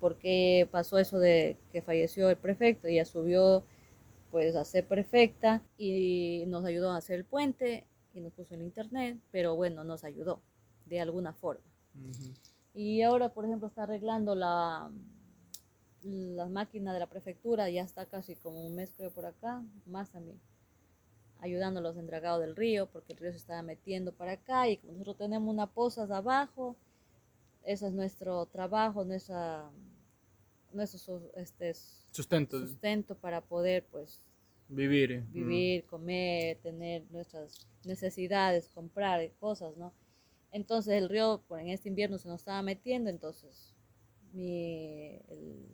porque pasó eso de que falleció el prefecto, ella subió pues a ser prefecta y nos ayudó a hacer el puente y nos puso el internet, pero bueno, nos ayudó de alguna forma. Y ahora, por ejemplo, está arreglando la, la máquina de la prefectura, ya está casi como un mes creo por acá, más también, ayudándolos en dragado del río, porque el río se estaba metiendo para acá y como nosotros tenemos una poza de abajo, ese es nuestro trabajo, nuestra, nuestro este, Sustento, sustento para poder pues vivir. eh. vivir, comer, tener nuestras necesidades, comprar cosas, ¿no? Entonces el río en este invierno se nos estaba metiendo, entonces mi, el-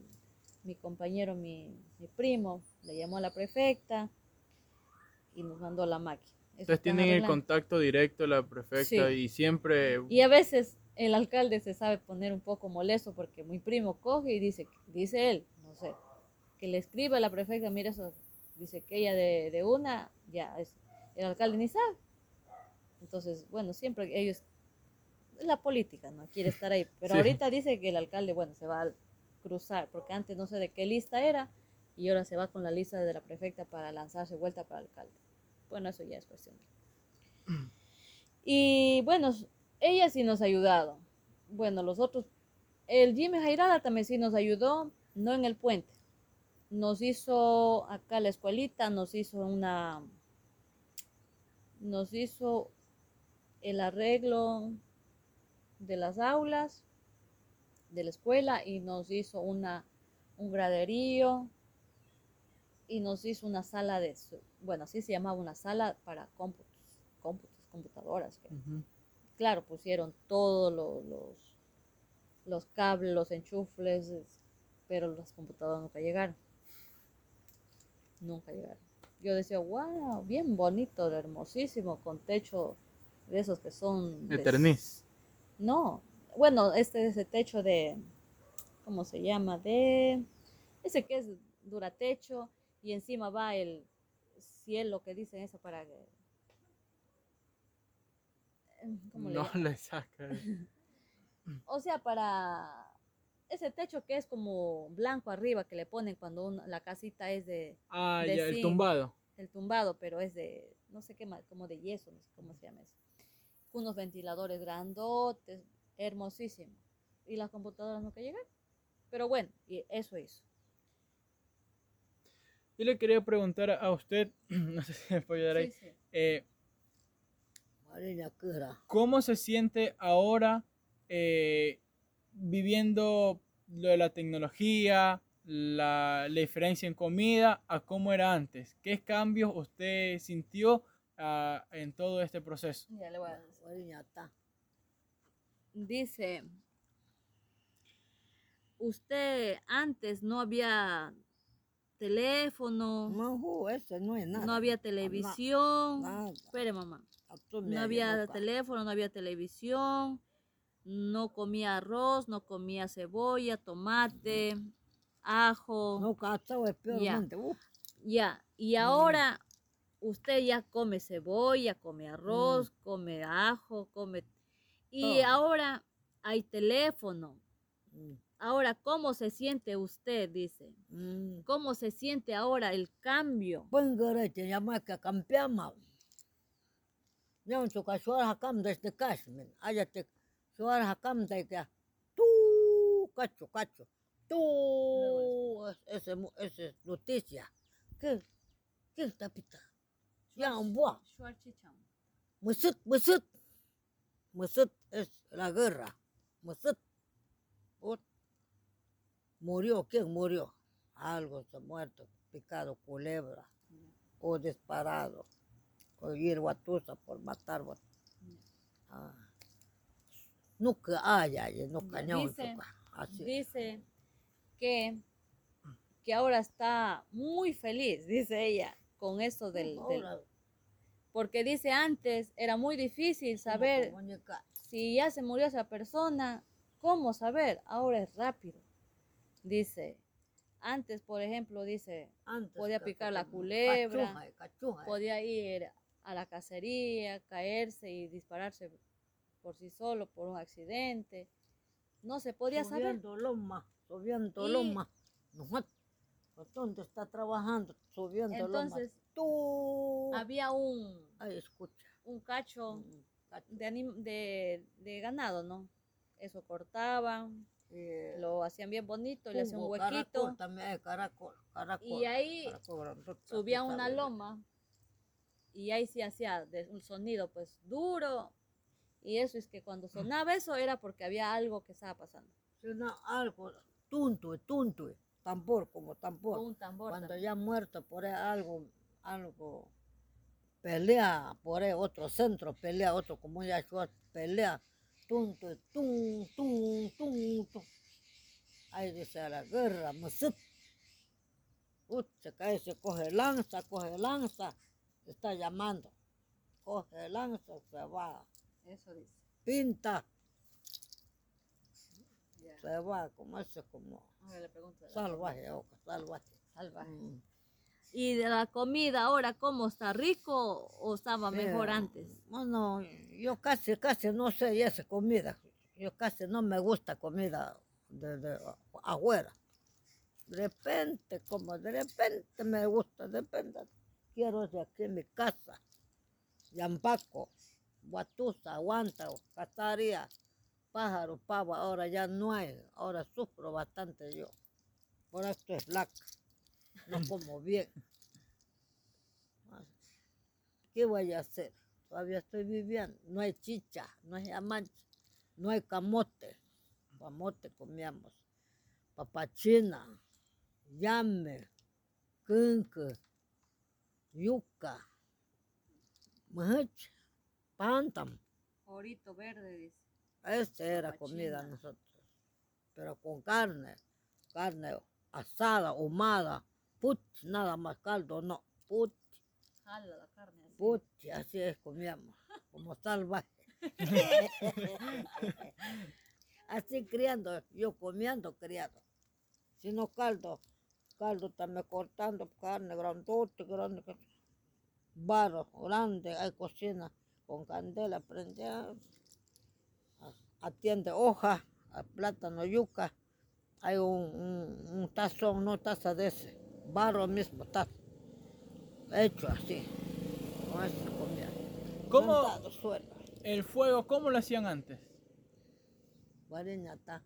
mi compañero, mi, mi primo, le llamó a la prefecta y nos mandó la máquina. Eso Ustedes tienen el contacto directo la prefecta Sí. y siempre... Y a veces el alcalde se sabe poner un poco molesto porque mi primo coge y dice, dice él, no sé, que le escriba a la prefecta, mira eso, dice que ella de, de una, ya, es, el alcalde ni sabe. Entonces, bueno, siempre ellos, la política, ¿no? Quiere estar ahí. Pero <laughs> Sí. ahorita dice que el alcalde, bueno, se va a cruzar, porque antes no sé de qué lista era, y ahora se va con la lista de la prefecta para lanzarse vuelta para alcalde. Bueno, eso ya es cuestión. <clears throat> Y bueno, ella sí nos ha ayudado. Bueno, los otros, el Jimmy Jairada también sí nos ayudó, no en el puente. Nos hizo acá la escuelita, nos hizo una, nos hizo el arreglo de las aulas de la escuela y nos hizo una, un graderío y nos hizo una sala de, bueno, así se llamaba una sala para cómputos, cómputos, computadoras. Ujú. claro, pusieron todos lo- los, los cables, los enchufles, es- pero las computadoras nunca llegaron. Nunca llegaron. Yo decía, wow, bien bonito, hermosísimo, con techo de esos que son... De de- Terniz. No, bueno, este es el techo de, ¿cómo se llama? De, ese que es duratecho y encima va el cielo que dicen eso para... que- ¿cómo No <laughs> le saca. O sea, para ese techo que es como blanco arriba que le ponen cuando una- la casita es de Ah, De ya, el tumbado. el tumbado, pero es de no sé qué más, como de yeso, no sé cómo se llama eso. Unos ventiladores grandotes, hermosísimo. Y las computadoras nunca llegaron. Pero bueno, y eso hizo. Yo le quería preguntar a usted, <clears throat> no sé si me puede ayudar ahí, Sí, sí. eh. ¿cómo se siente ahora eh, viviendo lo de la tecnología, la, la diferencia en comida a cómo era antes? ¿Qué cambios usted sintió ah, en todo este proceso? Ya le voy a decir. Dice, usted antes no había teléfono, No, ju, eso no es nada. no había televisión. Nada. Espere, mamá. No había teléfono, no había televisión, no comía arroz, no comía cebolla, tomate, ajo, No, es. Uf, ya. Y ahora usted ya come cebolla, come arroz, come ajo, come... Y Todo. ahora hay teléfono. mm, Ahora, ¿cómo se siente usted? Dice. mm. ¿Cómo se siente ahora el cambio? Buen te llama que campeama. Nyaun chuka suara hakam desde Kashmir. Allá te suara hakam de que tú cacho cacho. Tú ese ese es noticia. ¿Qué? ¿Qué está pita? Ya un buah. Musut, musut. Musut es la guerra. Musut. Ut. Murió, ¿quién murió? Algo se ha muerto, picado culebra o disparado o ir guatusa por matar. Ah. Nunca hay, hay, no, dice- chuca. Así. Dice que, que ahora está muy feliz, dice ella, con eso del, del- Porque dice antes era muy difícil saber si ya se murió esa persona, ¿cómo saber? Ahora es rápido. Dice, antes, por ejemplo, dice, Antes podía picar la culebra, cachuja, cachuja. podía ir a la cacería, caerse y dispararse por sí solo por un accidente. no se podía saber. subiendo loma, subiendo Y- loma. ¿Dónde está trabajando? Subiendo Entonces, loma. Tú. Había un, Ay, escucha. un cacho Mm, cacho. de, anim- de, de ganado, ¿no? Eso cortaban, Eh, lo hacían bien bonito, le hacían un huequito Caracol también caracol, caracol. y ahí subía una loma y ahí sí hacía de- un sonido pues duro y eso es que cuando sonaba eso era porque había algo que estaba pasando. Suena algo, tuntue, tuntue, tambor como tambor. Un tambor. Cuando también. ya muerto por ahí algo, algo, pelea por ahí otro centro, pelea otro como ya pelea, tuntue, tum, tum, tum, tum. Ahí dice la guerra, musit. Ut, se cae, se coge lanza, coge lanza, está llamando. Coge lanza, se va, Eso dice. pinta, se va, como ese, como Ahora le pregunto salvaje, oca, salvaje. Salvaje. Mm. Y de la comida ahora, ¿cómo está? ¿Rico o estaba mejor antes? Bueno, yo casi, casi no sé esa comida. Yo casi no me gusta comida de, de afuera. De repente, como de repente me gusta, de repente quiero de aquí en mi casa. Yampaco, Guatusa, Guántaro, Cataria, Pájaro, Pava, ahora ya no hay. Ahora sufro bastante yo. Por esto es flaca. No como bien. ¿Qué voy a hacer? Todavía estoy viviendo. No hay chicha, no hay amancha, no hay camote. Camote comíamos. Papachina, llame, quinque, yuca, mahacha, pantam. Orito verde, dice. Esta era comida nosotros. Pero con carne, carne asada, ahumada, put, nada más caldo, no, put. Jala la carne así. Puchi, así es, comíamos, como salvaje. <laughs> así criando, yo comiendo, criado. Si no caldo, caldo también cortando carne grandote, grande, barro grande, hay cocina con candela, prende, atiende hoja, a plátano, yuca, hay un, un, un tazón, no taza de ese, barro mismo, taza, hecho así. Con comía. ¿Cómo el fuego, cómo lo hacían antes? Está.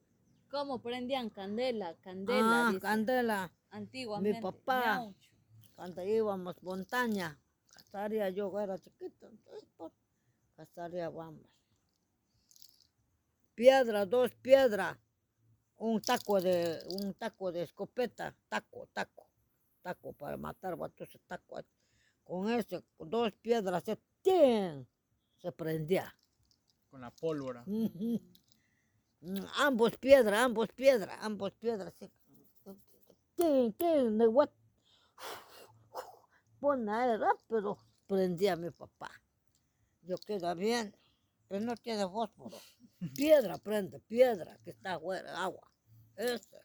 ¿Cómo prendían candela? Candela, Ah, dice. candela. Antiguamente. papá. ñaucho. Cuando íbamos montaña, cazaría yo era chiquito, entonces por cazaría vamos. Piedra, dos piedras, un taco de, un taco de escopeta, taco, taco, taco para matar entonces taco. Con ese, con dos piedras, se, se prendía. Con la pólvora. Ambos piedras, ambos piedras, ambos piedras. sí. Tin, tin, de what? Pon ahí rápido. Prendí a mi papá. Yo queda bien, pero no tiene fósforo. Piedra prende, piedra que está afuera, agua. Ese,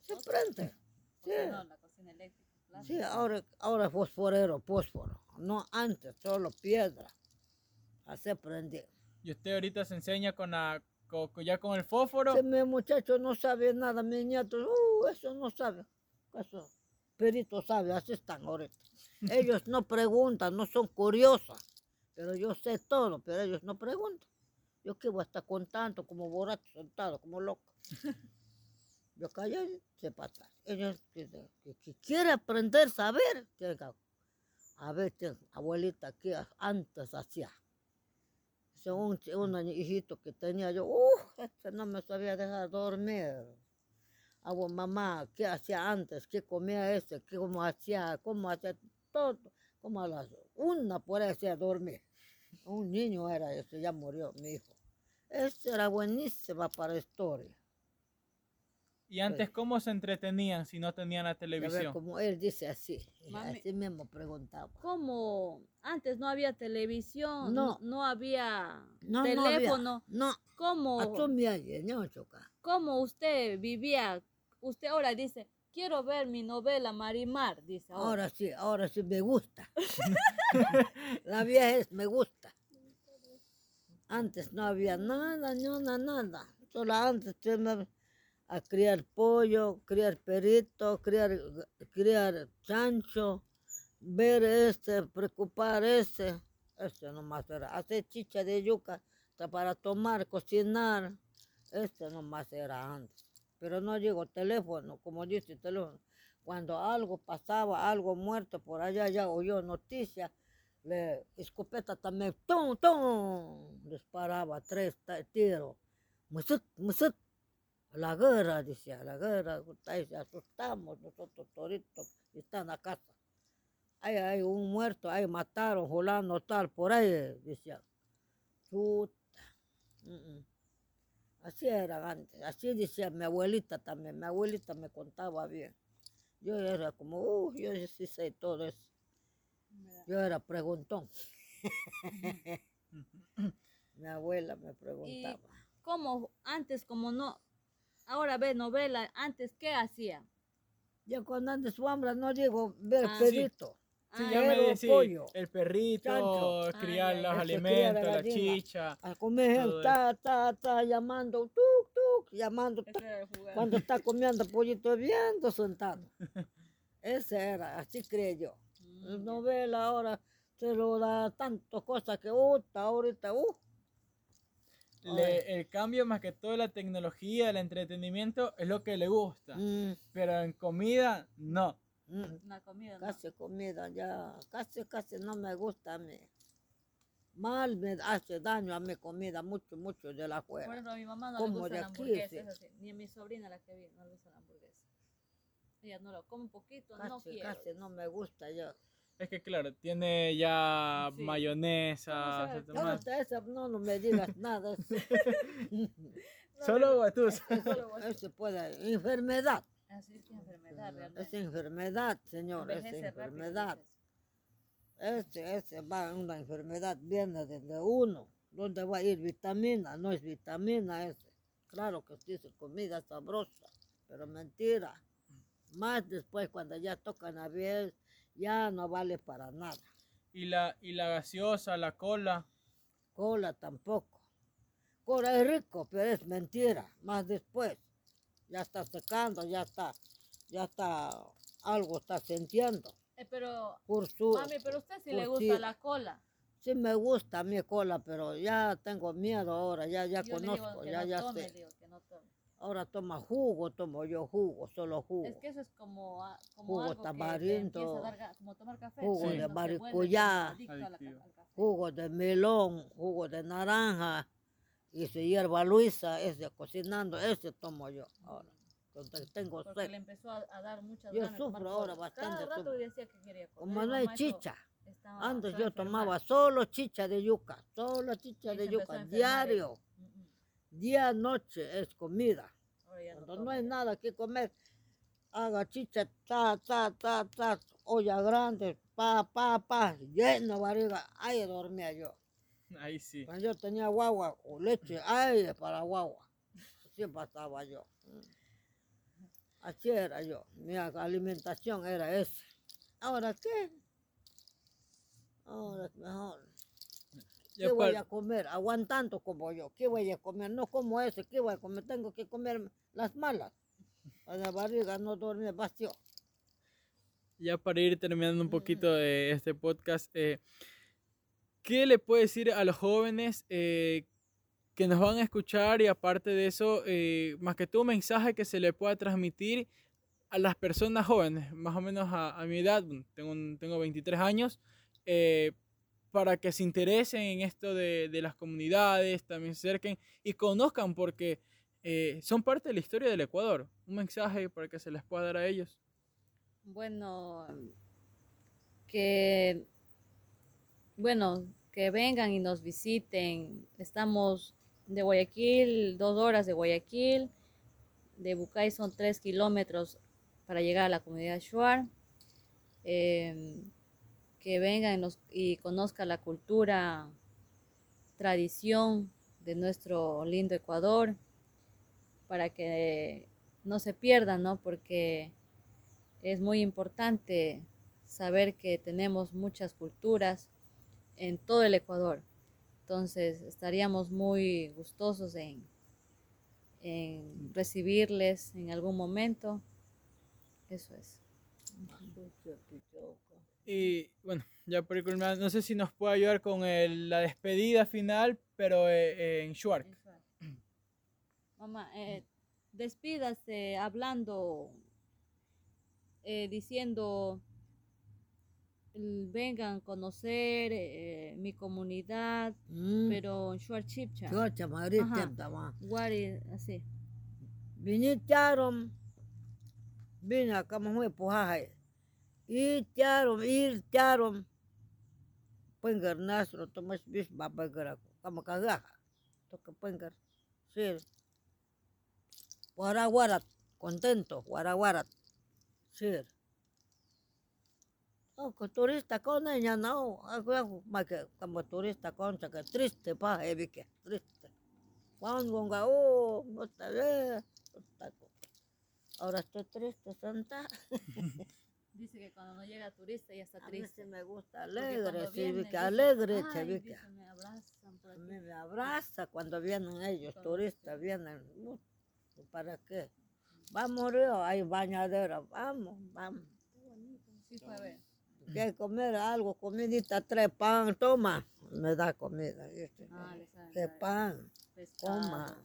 se prende. Sí, porque no, la cocina eléctrica. plástico. Sí, ahora, ahora fosforero, fósforo. No antes, solo piedra. Así prendí. Y usted ahorita se enseña con la, co- co- ya con el fósforo. Ese mi muchacho no sabe nada, mi nieto, uh, eso no sabe. Eso, perito sabe, así están ahorita. <laughs> Ellos no preguntan, no son curiosos, pero yo sé todo, pero ellos no preguntan. Yo qué voy a estar contando como borracho sentado, como loco. <laughs> Yo callé, se pasa. Ellos que, que, que quiere aprender, saber, tiene que- a tiene- abuelita, que antes hacía. Ese un, hijito que tenía yo, uh, este no me sabía dejar dormir. Hago mamá, ¿qué hacía antes? ¿Qué comía ese? ¿Qué cómo hacía? ¿Cómo hacía? Todo. Como a las una por ahí hacía dormir. Un niño era ese, ya murió mi hijo. Ese era buenísima para historia. Y antes, ¿cómo se entretenían si no tenían la televisión? como él dice así, Mami. así mismo preguntaba. ¿Cómo? Antes no había televisión, No. no, no había No, no había. teléfono. No, ¿Cómo. ¿Cómo usted vivía? Usted ahora dice, quiero ver mi novela Marimar, dice ahora. Ahora sí, ahora sí me gusta. <laughs> La vieja es me gusta. Antes no había nada, ni una nada. Solo antes teníamos a criar pollo, criar perito, criar, criar chancho, ver este, preocupar este. Este nomás era. Hacer chicha de yuca para tomar, cocinar. Este nomás era antes. Pero no llegó teléfono, como dice el teléfono. Cuando algo pasaba, algo muerto por allá, ya oyó noticias, le escopeta también, ¡tum, tum! Disparaba tres tiros. Musut, musut. La guerra, decía, la guerra, se asustamos nosotros toditos, y están a casa. Ahí hay un muerto, ahí mataron, fulano tal, por ahí, decía. Chuta. Mm, mm. Así era antes, así decía mi abuelita también, mi abuelita me contaba bien. Yo era como, uh, yo sí sé todo eso. Yo era preguntón. <laughs> mi abuela me preguntaba. ¿Cómo antes, como no? Ahora ve novela, antes, ¿qué hacía? Yo cuando antes su hambre no digo ver Ah, sí. perrito. Sí, Ah, ya me Pero decía, pollo, el perrito, chancho. criar Ah, ya, los alimentos, la la chicha. A comer, ta, ta, ta, llamando, tuk, tuk, llamando. Cuando está <laughs> comiendo pollito viendo sentado. Ese era, así creo yo. Mm, novela ahora se lo da tantas cosas que gusta ahorita, uh. Le- el cambio más que todo la tecnología, el entretenimiento es lo que le gusta. Mm, Pero en comida, no. mm, Una comida, ¿no? Casi comida ya, casi, casi no me gusta a mí. Mal me hace daño a mi comida, mucho, mucho de la Por afuera. ejemplo, a mi mamá no le Como gusta de la aquí, hamburguesa, sí. así. Ni a mi sobrina la que vi, no le gusta la hamburguesa. Ella no lo come un poquito, no Casi, quiero. casi no me gusta yo. Es que claro, tiene ya Sí. mayonesa, de No, hasta esa, no, no me digas <laughs> nada. <laughs> No, Solo no, guatus. Eso puede, enfermedad. Así es que enfermedad Es realmente. enfermedad, señor, es Envejece enfermedad. Ese, ese va, una enfermedad viene desde uno. ¿Dónde va a ir vitamina? No es vitamina ese. Claro que sí, es comida sabrosa, pero mentira. Más después, cuando ya tocan a ver, ya no vale para nada. Y la, y la gaseosa, la cola. Cola tampoco. Cola es rico, pero es mentira. Más después, ya está secando, ya está, ya está, algo está sintiendo. Eh, pero, Por su, mami, pero usted sí le gusta la cola. Sí me gusta mi cola, pero ya tengo miedo ahora, ya, ya Yo le digo conozco, que ya, no ya tome, sé. digo que no tome. Ahora toma jugo, tomo yo jugo, solo jugo. Es que eso es como, Jugo algo que tamarindo, empieza a dar ga- como tomar café. jugo de café. Jugo de melón, jugo de naranja, y su hierba luisa, ese cocinando, ese tomo yo ahora. Cuando tengo Porque le sed. empezó a, a dar muchas Yo sufro ahora bastante, Cada rato sufro. decía que quería comer. Como no hay chicha. estaba- Antes yo tomaba solo chicha de yuca, solo chicha Y de yuca, diario. Mm, mm. día, noche es comida. Cuando no hay nada que comer, haga chicha, ta, ta, ta, ta, olla grande, pa, pa, pa, lleno barriga, ahí dormía yo. Ahí sí. Cuando yo tenía guagua o leche, aire para guagua, así pasaba yo. Así era yo, mi alimentación era esa. ¿Ahora qué? Ahora es mejor. ¿Qué voy a comer? Aguantando como yo. ¿Qué voy a comer? No como ese. ¿Qué voy a comer? Tengo que comer las malas. Para la barriga no dormir vacío. ya para ir terminando un poquito de este podcast, eh, ¿qué le puede decir a los jóvenes eh, que nos van a escuchar y aparte de eso, eh, más que todo un mensaje que se le pueda transmitir a las personas jóvenes, más o menos a, a mi edad, tengo, tengo 23 años, eh, para que se interesen en esto de, las comunidades, también se acerquen y conozcan porque eh, son parte de la historia del Ecuador. Un mensaje para que se les pueda dar a ellos. Bueno, que, bueno, que vengan y nos visiten. Estamos de Guayaquil, dos horas de Guayaquil. De Bucay son tres kilómetros para llegar a la comunidad Shuar. Em, que vengan y, conozcan la cultura, tradición de nuestro lindo Ecuador, para que no se pierdan, ¿no? Porque es muy importante saber que tenemos muchas culturas en todo el Ecuador. Entonces estaríamos muy gustosos en, en recibirles en algún momento. Eso es. Y bueno, ya por culminar, no sé si nos puede ayudar con el- la despedida final, pero eh, en Shuar. Mamá, eh, despídase hablando, eh, diciendo, "L- vengan a conocer eh, mi comunidad, Mm. pero en Shuar Chipcha. Madrid. Guari, así. Vinitaron, vine acá, me fue pujaje. Y tiaron, ir tiaron. Pengar nasro, tomas bis baba garaco. Kama kagaja. Toca pengar. Sí. Guaraguarat, contento. Sí. Oh, que turista con ella no, algo más que como turista con que triste pa, heavy que triste. Cuando oh, no está bien, no está co- Ahora estoy triste, Santa. <laughs> Dice que cuando no llega turista ya está A mí triste. sí me gusta alegre, sí, dicen, alegre, dicen, me abrazan por a mí me abraza cuando vienen ellos, Cuando turistas, sí. vienen. ¿Para qué? Vamos, Río, hay bañadera, vamos, vamos. Sí fue a ver. ¿Quieres comer algo? Comidita, tres pan, toma. Me da comida. ¿viste? Ah, Tres pan, pescado. coma.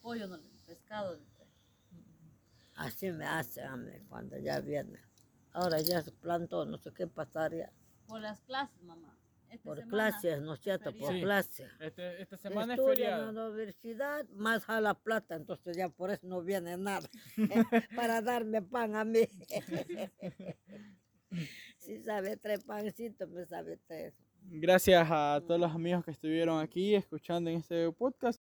Pollo no, pescado. Así me hace a mí cuando ya viene. Ahora ya se plantó, no sé qué pasaría. Por las clases, mamá. Esta Por clases, ¿no es cierto? Por Sí. clases. Este- esta semana es Estudian feriado. en la universidad, más a la plata, entonces ya por eso no viene nada. <laughs> Para darme pan a mí. <laughs> si sabe tres pancitos, me sabe tres. Gracias a todos los amigos que estuvieron aquí escuchando en este podcast.